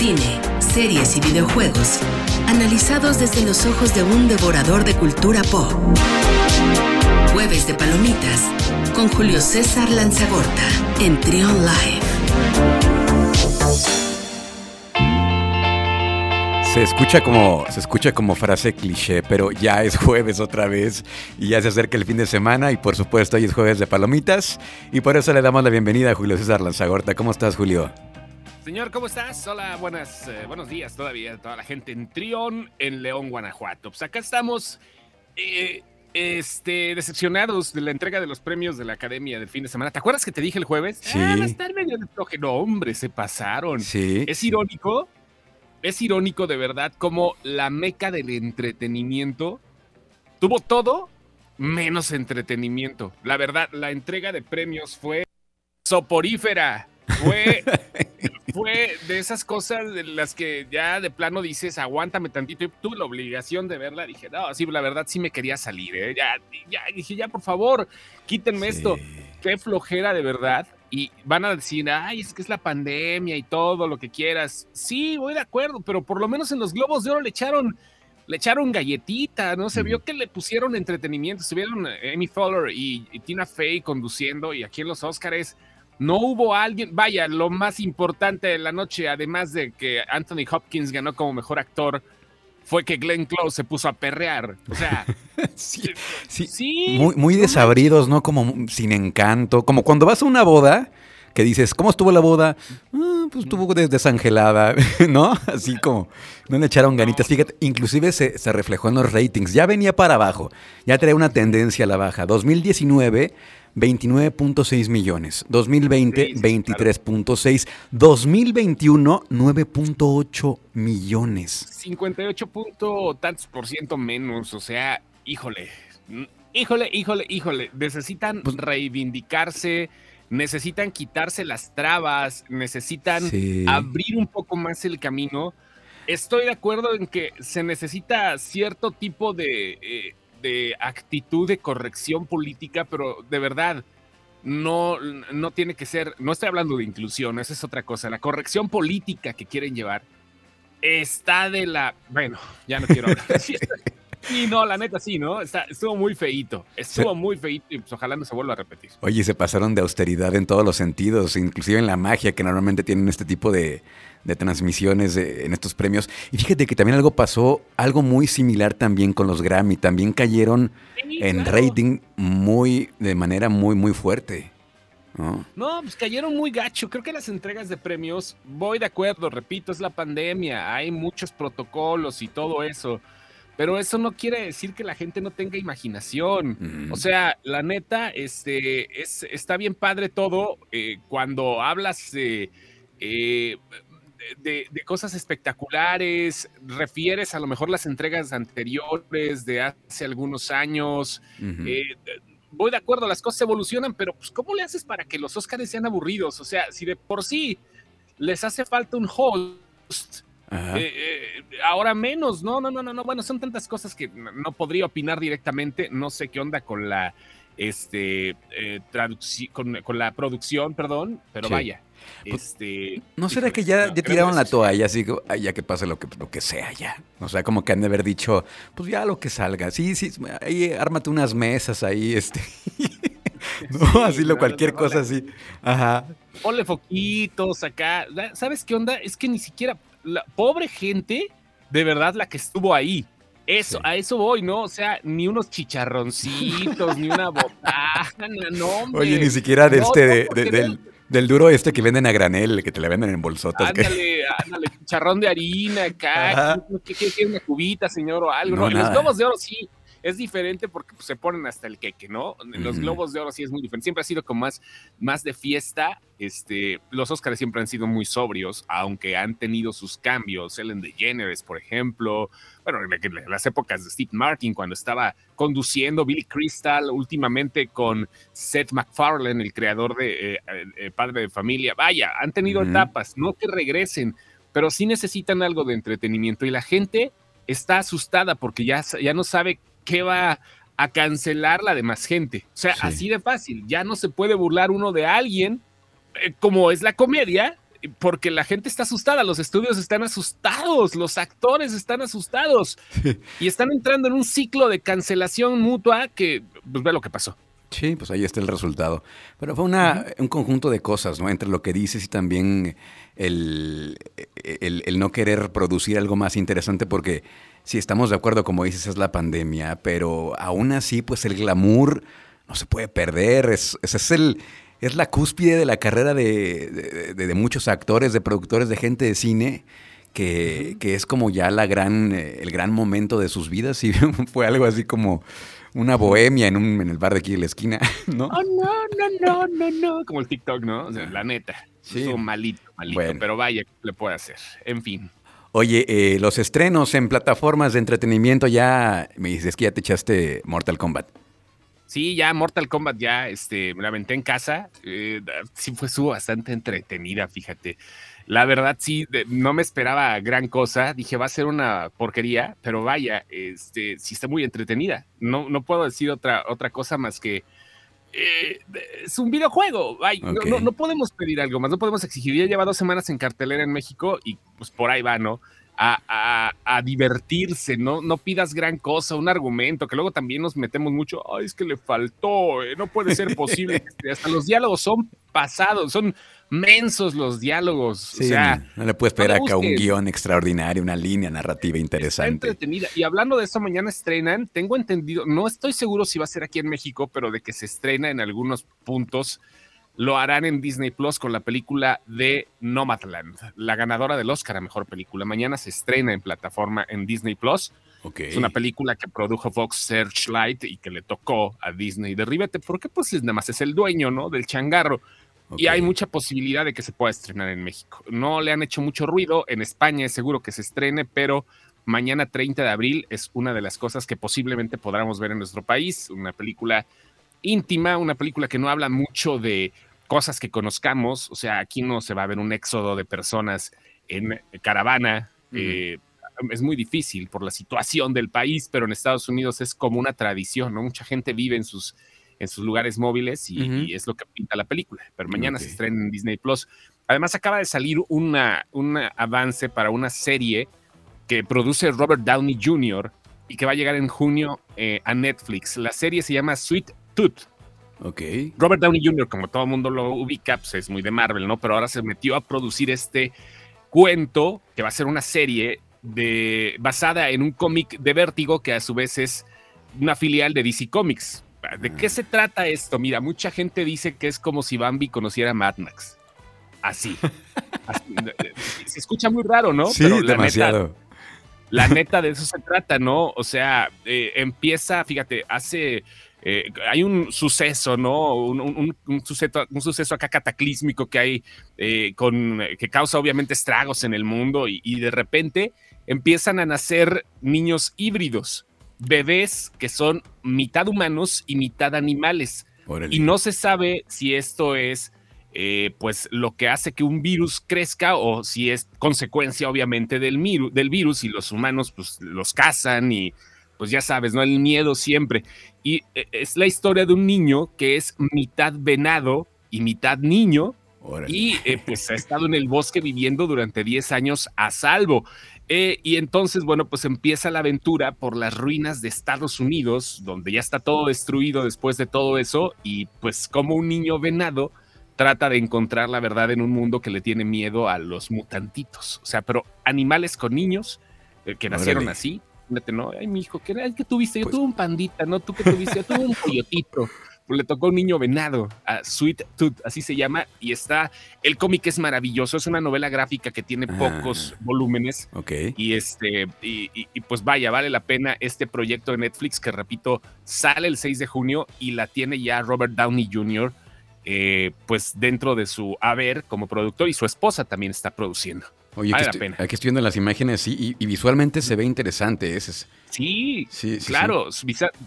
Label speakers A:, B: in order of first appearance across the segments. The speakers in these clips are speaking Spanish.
A: cine, series y videojuegos, analizados desde los ojos de un devorador de cultura pop. Jueves de Palomitas, con Julio César Lanzagorta, en Trion Live.
B: Se escucha como se escucha como frase cliché, pero ya es jueves otra vez y ya se acerca el fin de semana y por supuesto hoy es jueves de palomitas y por eso le damos la bienvenida a Julio César Lanzagorta. ¿Cómo estás, Julio?
C: Señor, ¿cómo estás? Hola, buenas, eh, buenos días todavía a toda la gente en Trión, en León, Guanajuato. Pues acá estamos eh, este, decepcionados de la entrega de los premios de la Academia del fin de semana. ¿Te acuerdas que te dije el jueves?
B: Sí.
C: Ah, va a estar medio de floje. No, hombre, se pasaron.
B: Sí.
C: Es irónico, es irónico de verdad como la meca del entretenimiento tuvo todo menos entretenimiento. La verdad, la entrega de premios fue soporífera. Fue, fue de esas cosas de las que ya de plano dices, aguántame tantito. Y tuve la obligación de verla. Dije, no, sí, la verdad sí me quería salir. ¿eh? Ya, ya, dije, ya, por favor, quítenme
B: Sí.
C: esto. Qué flojera de verdad. Y van a decir, ay, es que es la pandemia y todo lo que quieras. Sí, voy de acuerdo, pero por lo menos en los Globos de Oro le echaron, le echaron galletita, ¿no? Se vio que le pusieron entretenimiento. Estuvieron Amy Fowler y, y Tina Fey conduciendo y aquí en los Oscars no hubo alguien, vaya, lo más importante de la noche, además de que Anthony Hopkins ganó como mejor actor, fue que Glenn Close se puso a perrear. O sea,
B: Sí, sí.
C: sí.
B: Muy, muy
C: no
B: desabridos, ¿no? Como sin encanto. Como cuando vas a una boda que dices, ¿cómo estuvo la boda? "Ah, pues estuvo des- desangelada, ¿no? Así como, no le echaron ganitas. Fíjate, inclusive se, se reflejó en los ratings. Ya venía para abajo. Ya traía una tendencia a la baja. 2019, 29.6 millones. 2020,
C: Sí, sí,
B: 23.6. 2021, 9.8 millones.
C: 58 punto tantos por ciento menos, o sea, híjole, híjole, híjole, híjole, necesitan
B: Pues-
C: reivindicarse, necesitan quitarse las trabas, necesitan
B: Sí.
C: abrir un poco más el camino. Estoy de acuerdo en que se necesita cierto tipo de, eh, de actitud de corrección política, pero de verdad, no, no tiene que ser, no estoy hablando de inclusión, esa es otra cosa, la corrección política que quieren llevar está de la, bueno, ya no quiero hablar. Sí, Sí, no, la neta sí, ¿no? Está, estuvo muy feíto, estuvo muy feíto y pues ojalá no se vuelva a repetir.
B: Oye, se pasaron de austeridad en todos los sentidos, inclusive en la magia que normalmente tienen este tipo de, de transmisiones de- en estos premios. Y fíjate que también algo pasó, algo muy similar también con los Grammy. También cayeron
C: Sí,
B: en
C: claro.
B: rating muy, de manera muy, muy fuerte. ¿no?
C: No, pues cayeron muy gacho. Creo que las entregas de premios, voy de acuerdo, repito, es la pandemia, hay muchos protocolos y todo eso. Pero eso no quiere decir que la gente no tenga imaginación.
B: Mm.
C: O sea, la neta, este, es, está bien padre todo eh, cuando hablas de, eh, de, de cosas espectaculares, refieres a lo mejor las entregas anteriores de hace algunos años. Eh, voy de acuerdo, las cosas evolucionan, pero pues, ¿cómo le haces para que los Oscars sean aburridos? O sea, si de por sí les hace falta un host. Eh, eh, ahora menos, no, no, no, no, no, bueno, son tantas cosas que no, podría opinar directamente, no sé qué onda con la, este, eh, con, con la producción, perdón, pero
B: Sí.
C: vaya,
B: Pues,
C: este...
B: ¿No será
C: híjole,
B: que ya,
C: no,
B: ya tiraron la toalla? Así que "Ay, ya que pase lo que, lo que sea ya. O sea, como que han de haber dicho, pues ya lo que salga. Sí, sí, ahí ármate unas mesas ahí, este. no,
C: Sí,
B: así lo
C: no,
B: cualquier
C: no,
B: cosa así. Ajá.
C: ponle foquitos acá. ¿Sabes qué onda? Es que ni siquiera la pobre gente, de verdad, la que estuvo ahí. Eso,
B: Sí.
C: a eso voy, ¿no? O sea, ni unos chicharroncitos, ni una botana, no, hombre.
B: Oye, ni siquiera de
C: No,
B: este,
C: no,
B: de- de- del, del duro este que venden a granel, que te le venden en bolsotas. que-
C: Ándale, ándale, chicharrón de harina acá.
B: Ajá.
C: ¿Qué, qué, qué, una cubita, señor, o algo?
B: No,
C: los globos de oro sí es diferente porque pues, se ponen hasta el queque, ¿no? Los globos de oro sí es muy diferente. Siempre ha sido como más, más de fiesta. Este, los Oscars siempre han sido muy sobrios, aunque han tenido sus cambios. Ellen DeGeneres, por ejemplo. Bueno, en en las épocas de Steve Martin, cuando estaba conduciendo Billy Crystal, últimamente con Seth MacFarlane, el creador de eh, eh, Padre de Familia. Vaya, han tenido etapas, no que regresen, pero sí necesitan algo de entretenimiento. Y la gente está asustada porque ya, ya no sabe qué va a cancelar la demás gente. O sea,
B: Sí.
C: así de fácil. Ya no se puede burlar uno de alguien, eh, como es la comedia. porque la gente está asustada, los estudios están asustados, los actores están asustados y están entrando en un ciclo de cancelación mutua que, pues ve lo que pasó.
B: Sí, pues ahí está el resultado. Pero fue una, un conjunto de cosas, ¿no? Entre lo que dices y también el, el, no querer producir algo más interesante, porque si estamos de acuerdo, como dices, es la pandemia, pero aún así, pues el glamour no se puede perder. Es, es, el, es la cúspide de la carrera de, de, muchos actores, de productores, de gente de cine. Que, que es como ya la gran, eh, el gran momento de sus vidas y fue algo así como una bohemia en, un, en el bar de aquí de la esquina, ¿no?
C: Oh, no, no, no, no, no. Como el TikTok, ¿no? O sea, la neta. Sí. malito, malito. Pero vaya, ¿qué le puede hacer? En fin.
B: Oye, eh, los estrenos en plataformas de entretenimiento ya, me dices que ya te echaste Mortal Kombat.
C: Sí, ya Mortal Kombat ya este, me la aventé en casa. Eh, sí fue su bastante entretenida, fíjate. La verdad, sí, no me esperaba gran cosa. Dije, va a ser una porquería, pero vaya, este, sí está muy entretenida. No, no puedo decir otra, otra cosa más que eh, es un videojuego. no, podemos pedir algo más, no podemos exigir. Ya lleva dos semanas en cartelera en México y pues por ahí va, ¿no? A, divertirse, ¿no? No pidas gran cosa, un argumento, que luego también nos metemos mucho, ay, es que le faltó, eh, no puede ser posible. Hasta los diálogos son pasados, son mensos los diálogos. o sea,
B: no, le puedes esperar acá un guion extraordinario, una línea narrativa interesante.
C: entretenida. Y hablando de esto, mañana estrenan, tengo entendido, no estoy seguro si va a ser aquí en México, pero de que se estrena en algunos puntos. Lo harán en Disney Plus con la película de Nomadland, la ganadora del Oscar a mejor película. Mañana se estrena en plataforma en Disney Plus. Es una película que produjo Fox Searchlight y que le tocó a Disney. Derríbete, porque pues nada más es el dueño, ¿no? Del changarro. Y hay mucha posibilidad de que se pueda estrenar en México. No le han hecho mucho ruido. En España es seguro que se estrene, pero mañana 30 de abril es una de las cosas que posiblemente podamos ver en nuestro país. Una película íntima, una película que no habla mucho de cosas que conozcamos. O sea, aquí no se va a ver un éxodo de personas en caravana. Eh, es muy difícil por la situación del país, pero en Estados Unidos es como una tradición, ¿no? Mucha gente vive en sus en sus lugares móviles y, es lo que pinta la película. Pero mañana se estrena en Disney Plus. Además, acaba de salir una, un avance para una serie que produce Robert Downey Jr. y que va a llegar en junio eh, a Netflix. La serie se llama Sweet Tooth.
B: Ok.
C: Robert Downey Jr., como todo el mundo lo ubica, pues es muy de Marvel, ¿no? Pero ahora se metió a producir este cuento que va a ser una serie de, basada en un cómic de Vértigo que a su vez es una filial de DC Comics. ¿De qué se trata esto? Mira, mucha gente dice que es como si Bambi conociera a Mad Max. Así. se escucha muy raro, ¿no?
B: Sí, Pero demasiado.
C: la neta de eso se trata, ¿no? O sea, eh, empieza, fíjate, hace... Eh, hay un suceso, ¿no? Un, suceso, un suceso acá cataclísmico que hay, eh, con, que causa obviamente estragos en el mundo y, y de repente empiezan a nacer niños híbridos bebés que son mitad humanos y mitad animales. Y no se sabe si esto es eh, pues lo que hace que un virus crezca o si es consecuencia obviamente del, del virus y los humanos pues los cazan y pues ya sabes, ¿no? El miedo siempre. Y eh, es la historia de un niño que es mitad venado y mitad niño. Y eh, pues ha estado en el bosque viviendo durante 10 años a salvo. Eh, y entonces, bueno, pues empieza la aventura por las ruinas de Estados Unidos, donde ya está todo destruido después de todo eso, y pues como un niño venado trata de encontrar la verdad en un mundo que le tiene miedo a los mutantitos. O sea, pero animales con niños eh, que nacieron así. ¿No? Ay, mi hijo, ¿qué, que tuviste? Yo pues tuve un pandita, ¿no? ¿Tú qué tuviste? Yo tuve un coyotito. Pues, le tocó un niño venado, a Sweet Tooth, así se llama, y está, el cómic es maravilloso, es una novela gráfica que tiene pocos ah, volúmenes.
B: Ok.
C: Y este, y, pues vaya, vale la pena este proyecto de Netflix que repito, sale el 6 de junio y la tiene ya Robert Downey Jr. Eh, pues dentro de su haber como productor y su esposa también está produciendo.
B: Oye, aquí, estoy, aquí, estoy, viendo las imágenes y, y, visualmente se ve interesante. Ese
C: sí, sí, claro,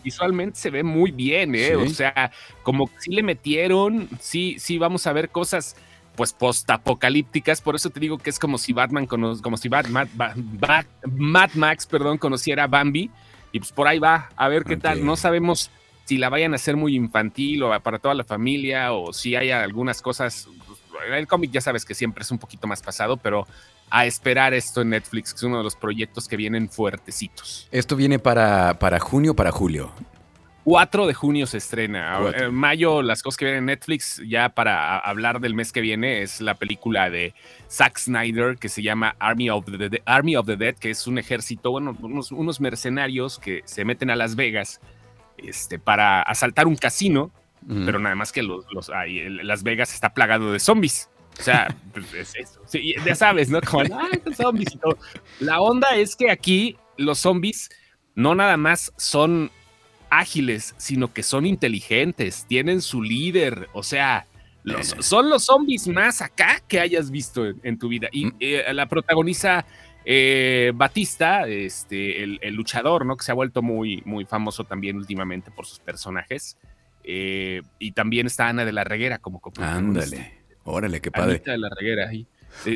C: visualmente se ve muy bien, ¿eh? O sea, como si le metieron, sí, sí, vamos a ver cosas pues postapocalípticas, por eso te digo que es como si Batman, como si Batman, Mad Max, perdón, conociera a Bambi, y pues por ahí va, a ver qué tal, no sabemos si la vayan a hacer muy infantil o para toda la familia, o si hay algunas cosas el cómic ya sabes que siempre es un poquito más pasado, pero a esperar esto en Netflix, que es uno de los proyectos que vienen fuertecitos.
B: ¿Esto viene para, para junio o para julio?
C: 4 de junio se estrena. En mayo, las cosas que vienen en Netflix, ya para hablar del mes que viene, es la película de Zack Snyder que se llama Army of the, Army of the Dead, que es un ejército, bueno, unos, mercenarios que se meten a Las Vegas este, para asaltar un casino, pero nada más que los, los Las Vegas está plagado de zombies. O sea, pues es eso. ya sabes, ¿no? Como, zombies y todo. La onda es que aquí los zombies no nada más son ágiles, sino que son inteligentes, tienen su líder, o sea, son los zombies más acá que hayas visto en, tu vida. Y mm. eh, la protagoniza eh, Batista, este, el, luchador, ¿no? Que se ha vuelto muy, muy famoso también últimamente por sus personajes. Eh, y también está Ana de la Reguera como
B: Ándale, órale, qué padre.
C: Anita de la Reguera ahí.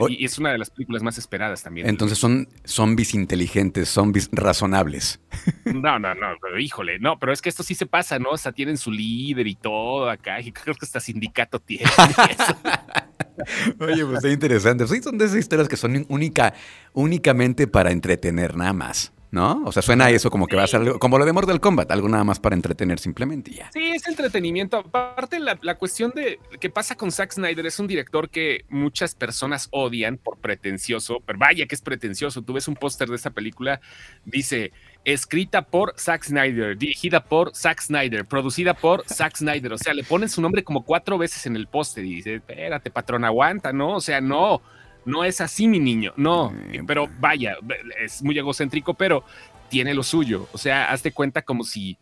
C: Y es una de las películas más esperadas también.
B: Entonces son zombies inteligentes, zombies razonables.
C: No, no, no, pero híjole, no, pero es que esto sí se pasa, ¿no? O sea, tienen su líder y todo acá, y creo que hasta sindicato tiene.
B: Oye, pues está interesante. Sí, son de esas historias que son única, únicamente para entretener, nada más. ¿No? O sea, suena eso como que va a ser algo, como lo de Mortal Kombat, algo nada más para entretener simplemente ya.
C: Sí, es entretenimiento. Aparte, la, la cuestión de qué pasa con Zack Snyder es un director que muchas personas odian por pretencioso, pero vaya que es pretencioso. Tú ves un póster de esa película, dice escrita por Zack Snyder, dirigida por Zack Snyder, producida por Zack Snyder. O sea, le ponen su nombre como cuatro veces en el póster y dice, espérate, patrón, aguanta, ¿no? O sea, no no es así, mi niño, no, pero vaya, es muy egocéntrico, pero tiene lo suyo. O sea, hazte cuenta como si,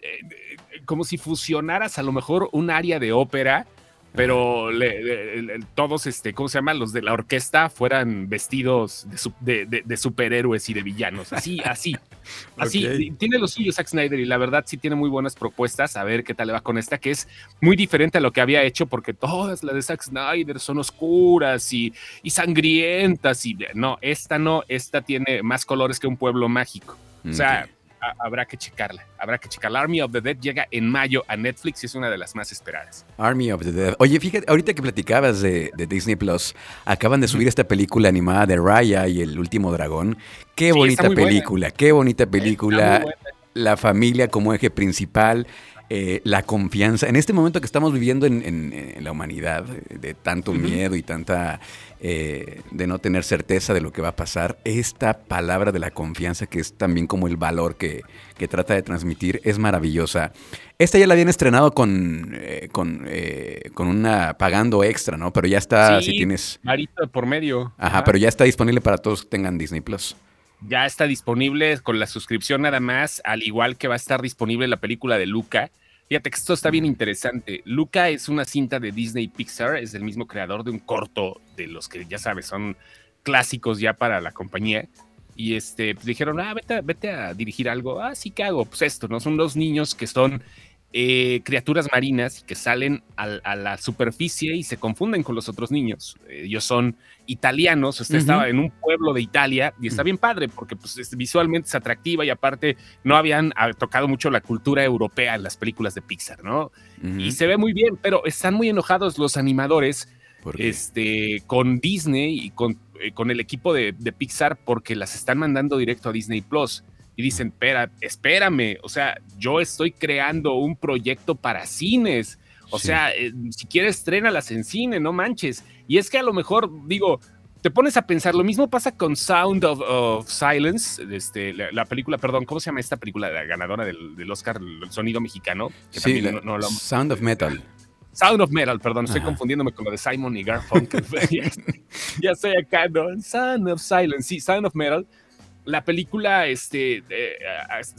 C: eh, como si fusionaras a lo mejor un área de ópera pero todos, este, ¿cómo se llama? Los de la orquesta fueran vestidos de, superhéroes y de villanos. Así, así. Así. Tiene lo suyo Zack Snyder y la verdad sí tiene muy buenas propuestas. A ver qué tal le va con esta, que es muy diferente a lo que había hecho, porque todas las de Zack Snyder son oscuras y, y sangrientas. Y no, esta no, esta tiene más colores que un pueblo mágico. O sea, habrá que checarla. Habrá que checarla. Army of the Dead llega en mayo a Netflix y es una de las más esperadas.
B: Army of the Dead. Oye, fíjate, ahorita que platicabas de, Disney Plus, acaban de subir esta película animada de Raya y el último dragón. Qué bonita película, qué bonita película. La familia como eje principal. Eh, la confianza. En este momento que estamos viviendo en, la humanidad, de tanto miedo y tanta eh, de no tener certeza de lo que va a pasar, esta palabra de la confianza, que es también como el valor que, trata de transmitir, es maravillosa. Esta ya la habían estrenado con, eh, con, con, una pagando extra, ¿no? Pero ya está, si tienes.
C: Marita por medio.
B: Ajá, pero ya está disponible para todos que tengan Disney Plus
C: ya está disponible con la suscripción nada más, al igual que va a estar disponible la película de Luca. Fíjate que esto está bien interesante. Luca es una cinta de Disney Pixar, es el mismo creador de un corto de los que ya sabes, son clásicos ya para la compañía. Y este, pues dijeron, ah, vete, vete a dirigir algo. Ah, sí, ¿qué hago? Pues esto, ¿no? Son dos niños que son eh, criaturas marinas que salen a, la superficie y se confunden con los otros niños. ellos son italianos, usted estaba en un pueblo de Italia y está bien padre porque pues, visualmente es atractiva y aparte no habían ah, tocado mucho la cultura europea en las películas de Pixar, ¿no? Y se ve muy bien, pero están muy enojados los animadores este, con Disney y con, eh, con el equipo de, de Pixar porque las están mandando directo a Disney Plus y dicen, espera, espérame, o sea, yo estoy creando un proyecto para cines. O sea, eh, si quieres, estrénalas en cine, no manches. Y es que a lo mejor, digo, te pones a pensar, lo mismo pasa con Sound of, Silence, este, la, película, perdón, ¿cómo se llama esta película, la ganadora del, Oscar, el sonido mexicano?
B: sí, Sound of Metal.
C: Sound of Metal, perdón, estoy confundiéndome con lo de Simon y Garfunkel. ya, ya estoy acá, ¿no? Sound of Silence, sí, Sound of Metal la película, este,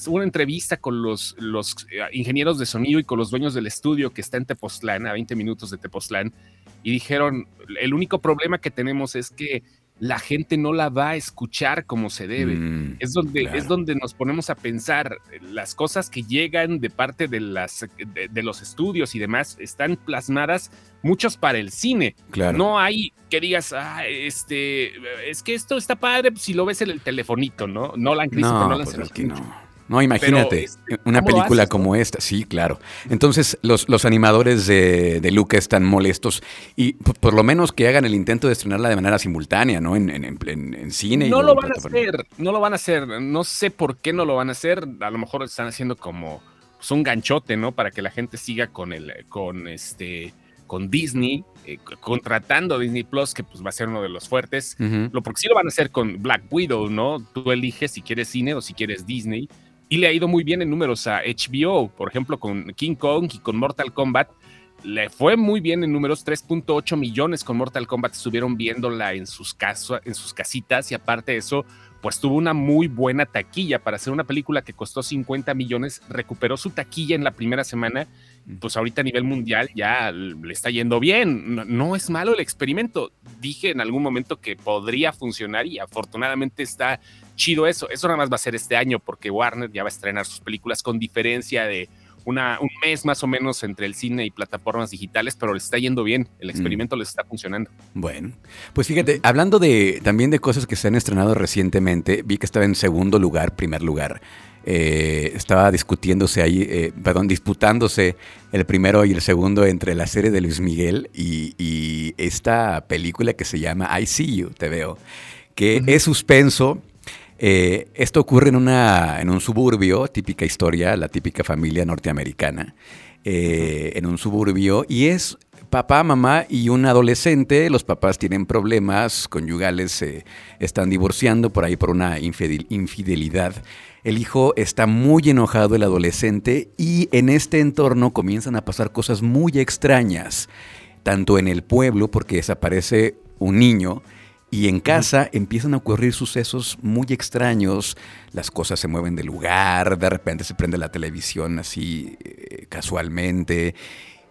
C: una entrevista con los, los eh, ingenieros de sonido y con los dueños del estudio que está en Tepoztlán, a 20 minutos de Tepoztlán, y dijeron, el único problema que tenemos es que la gente no la va a escuchar como se debe. Mm, es, donde, es donde nos ponemos a pensar las cosas que llegan de parte de, las, de, los estudios y demás, están plasmadas muchos para el cine. No hay que digas, ah, este, es que esto está padre si lo ves en el telefonito, ¿no? No la han
B: no, no, No, imagínate,
C: este,
B: una
C: ¿cómo lo
B: película
C: haces, no?
B: como esta, sí, claro. Entonces, los, los animadores de, de Luca están molestos y por lo menos que hagan el intento de estrenarla de manera simultánea, ¿no? En, en, en- en- cine.
C: No lo van a hacer, no lo van a hacer. No sé por qué no lo van a hacer. A lo mejor están haciendo como pues, un ganchote, ¿no? Para que la gente siga con el, con este, con Disney, eh, contratando a Disney Plus, que pues va a ser uno de los fuertes. Lo porque sí lo van a hacer con Black Widow, ¿no? Tú eliges si quieres cine o si quieres Disney. Y le ha ido muy bien en números a HBO, por ejemplo, con King Kong y con Mortal Kombat. Le fue muy bien en números, 3.8 millones con Mortal Kombat estuvieron viéndola en sus, caso- en sus casitas y aparte de eso, pues tuvo una muy buena taquilla. Para hacer una película que costó 50 millones, recuperó su taquilla en la primera semana, pues ahorita a nivel mundial ya le está yendo bien, no, no es malo el experimento, dije en algún momento que podría funcionar y afortunadamente está chido eso, eso nada más va a ser este año porque Warner ya va a estrenar sus películas con diferencia de una, un mes más o menos entre el cine y plataformas digitales, pero le está yendo bien, el experimento les está funcionando.
B: Bueno, pues fíjate, hablando de también de cosas que se han estrenado recientemente, vi que estaba en segundo lugar, primer lugar. Eh, estaba discutiéndose ahí, eh, perdón, disputándose el primero y el segundo entre la serie de Luis Miguel y, y esta película que se llama I See You, te veo, que es suspenso. Eh, esto ocurre en, una, en un suburbio, típica historia, la típica familia norteamericana, eh, en un suburbio, y es papá, mamá y un adolescente. Los papás tienen problemas conyugales, se están divorciando por ahí por una infidel- infidelidad. El hijo está muy enojado, el adolescente, y en este entorno comienzan a pasar cosas muy extrañas, tanto en el pueblo, porque desaparece un niño, y en casa empiezan a ocurrir sucesos muy extraños, las cosas se mueven de lugar, de repente se prende la televisión así eh, casualmente,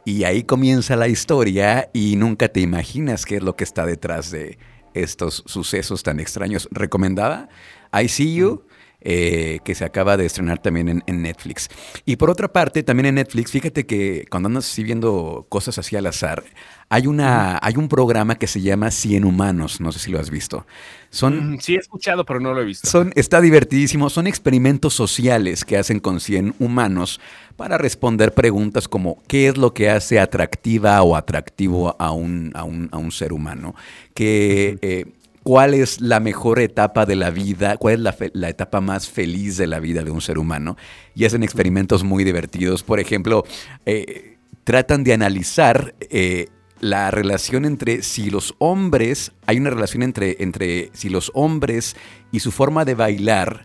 B: y ahí comienza la historia y nunca te imaginas qué es lo que está detrás de estos sucesos tan extraños. ¿Recomendada? I See You, eh, que se acaba de estrenar también en, en Netflix. Y por otra parte, también en Netflix, fíjate que cuando andas así viendo cosas así al azar, hay, una, hay un programa que se llama 100 Humanos, no sé si lo has visto. Son,
C: Mm, Sí, he escuchado, pero no lo he visto.
B: son, está divertidísimo. Son experimentos sociales que hacen con 100 humanos para responder preguntas como ¿qué es lo que hace atractiva o atractivo a un, a un, a un ser humano? ¿Qué, eh, ¿Cuál es la mejor etapa de la vida? ¿Cuál es la, etapa más feliz de la vida de un ser humano? Y hacen experimentos muy divertidos. Por ejemplo, eh, tratan de analizar eh, la relación entre si los hombres, hay una relación entre, entre si los hombres y su forma de bailar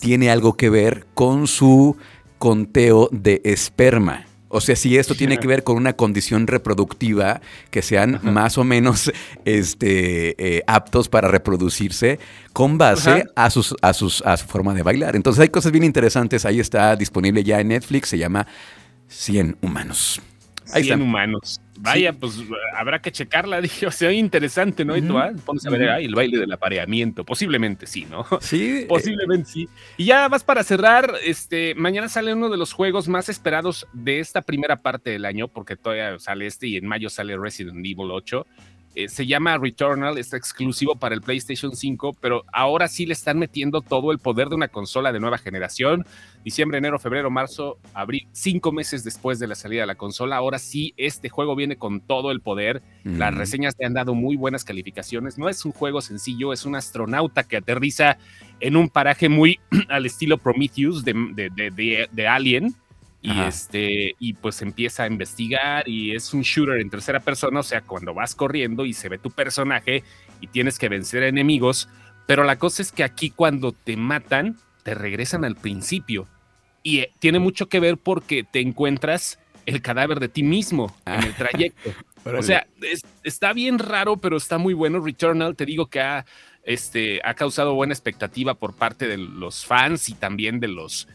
B: tiene algo que ver con su conteo de esperma. O sea, si esto tiene que ver con una condición reproductiva, que sean más o menos este, eh, aptos para reproducirse con base
C: Ajá.
B: a, sus, a, sus, a su forma de bailar. Entonces hay cosas bien interesantes. Ahí está disponible ya en Netflix. Se llama 100 Humanos. Ahí
C: 100
B: está.
C: humanos. Vaya, pues habrá que checarla. Dije, o sea, interesante, ¿no? Y tú, ah, pones a ver, el baile del apareamiento. Posiblemente sí, ¿no?
B: Sí, eh,
C: Posiblemente sí. Y ya más para cerrar, este, mañana sale uno de los juegos más esperados de esta primera parte del año, porque todavía sale este y en mayo sale Resident Evil 8. Eh, se llama Returnal, está exclusivo para el PlayStation 5, pero ahora sí le están metiendo todo el poder de una consola de nueva generación. Diciembre, enero, febrero, marzo, abril, cinco meses después de la salida de la consola. Ahora sí, este juego viene con todo el poder. Las reseñas le han dado muy buenas calificaciones. No es un juego sencillo, es un astronauta que aterriza en un paraje muy al estilo Prometheus de, de- de- de- de Alien. Y,
B: Ajá.
C: este, y pues empieza a investigar y es un shooter en tercera persona, o sea, cuando vas corriendo y se ve tu personaje y tienes que vencer a enemigos, pero la cosa es que aquí cuando te matan, te regresan al principio. Y eh, tiene mucho que ver porque te encuentras el cadáver de ti mismo en el trayecto. O sea, es- está bien raro, pero está muy bueno. Returnal, te digo que ha, este, ha causado buena expectativa por parte de los fans y también de los,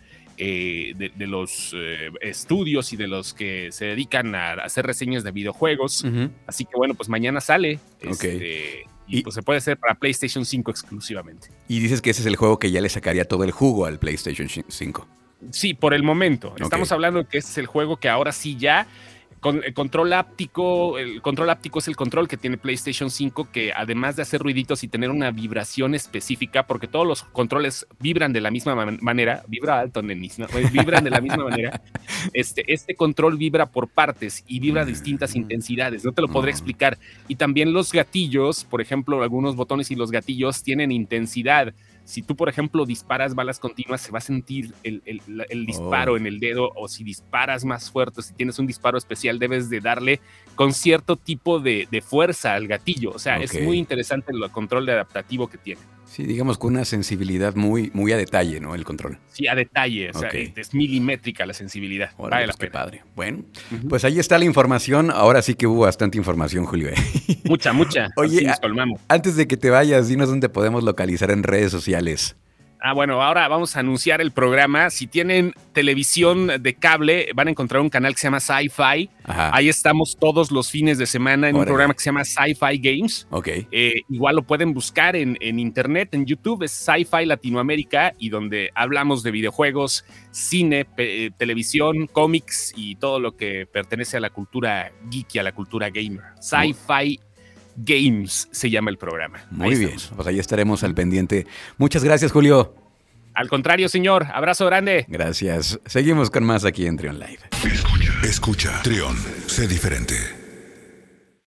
C: eh, de, de los eh, estudios y de los que se dedican a hacer reseñas de videojuegos. Así que bueno, pues mañana sale. Este, y,
B: Y-
C: pues se puede hacer para PlayStation 5 exclusivamente.
B: Y dices que ese es el juego que ya le sacaría todo el jugo al PlayStation 5.
C: Sí, por el momento. Estamos hablando de que este es el juego que ahora sí ya Con el control áptico, el control áptico es el control que tiene PlayStation 5 que además de hacer ruiditos y tener una vibración específica, porque todos los controles vibran de la misma manera, vibra alto, nenis, ¿no? vibran de la misma manera. Este, este control vibra por partes y vibra a distintas intensidades, no te lo podré explicar. Y también los gatillos, por ejemplo, algunos botones y los gatillos tienen intensidad si tú, por ejemplo, disparas balas continuas, se va a sentir el, disparo oh. en el dedo, o si disparas más fuerte, si tienes un disparo especial, debes de darle con cierto tipo de, fuerza al gatillo. O sea, es muy interesante el control de adaptativo que tiene.
B: Sí, digamos con una sensibilidad muy, muy a detalle, ¿no? El control.
C: Sí, a detalle. O sea, es milimétrica la sensibilidad.
B: vale pues qué padre. Bueno, pues ahí está la información. Ahora sí que hubo bastante información, Julio.
C: Mucha, mucha.
B: Oye, antes de que te vayas, dinos dónde podemos localizar en redes sociales.
C: Ah, bueno, ahora vamos a anunciar el programa. Si tienen televisión de cable, van a encontrar un canal que se llama Sci-Fi. Ahí estamos todos los fines de semana en un programa que se llama Sci-Fi Games.
B: Ok.
C: Eh, igual lo pueden buscar en, internet, en YouTube, es Sci-Fi Latinoamérica y donde hablamos de videojuegos, cine, eh, televisión, cómics y todo lo que pertenece a la cultura geek y a la cultura gamer. Sci-Fi Games se llama el programa.
B: Muy bien, pues ahí estaremos al pendiente. Muchas gracias, Julio.
C: Al contrario, señor. Abrazo grande.
B: Gracias. Seguimos con más aquí en Trion Live.
D: Escucha, escucha. Trion, sé diferente.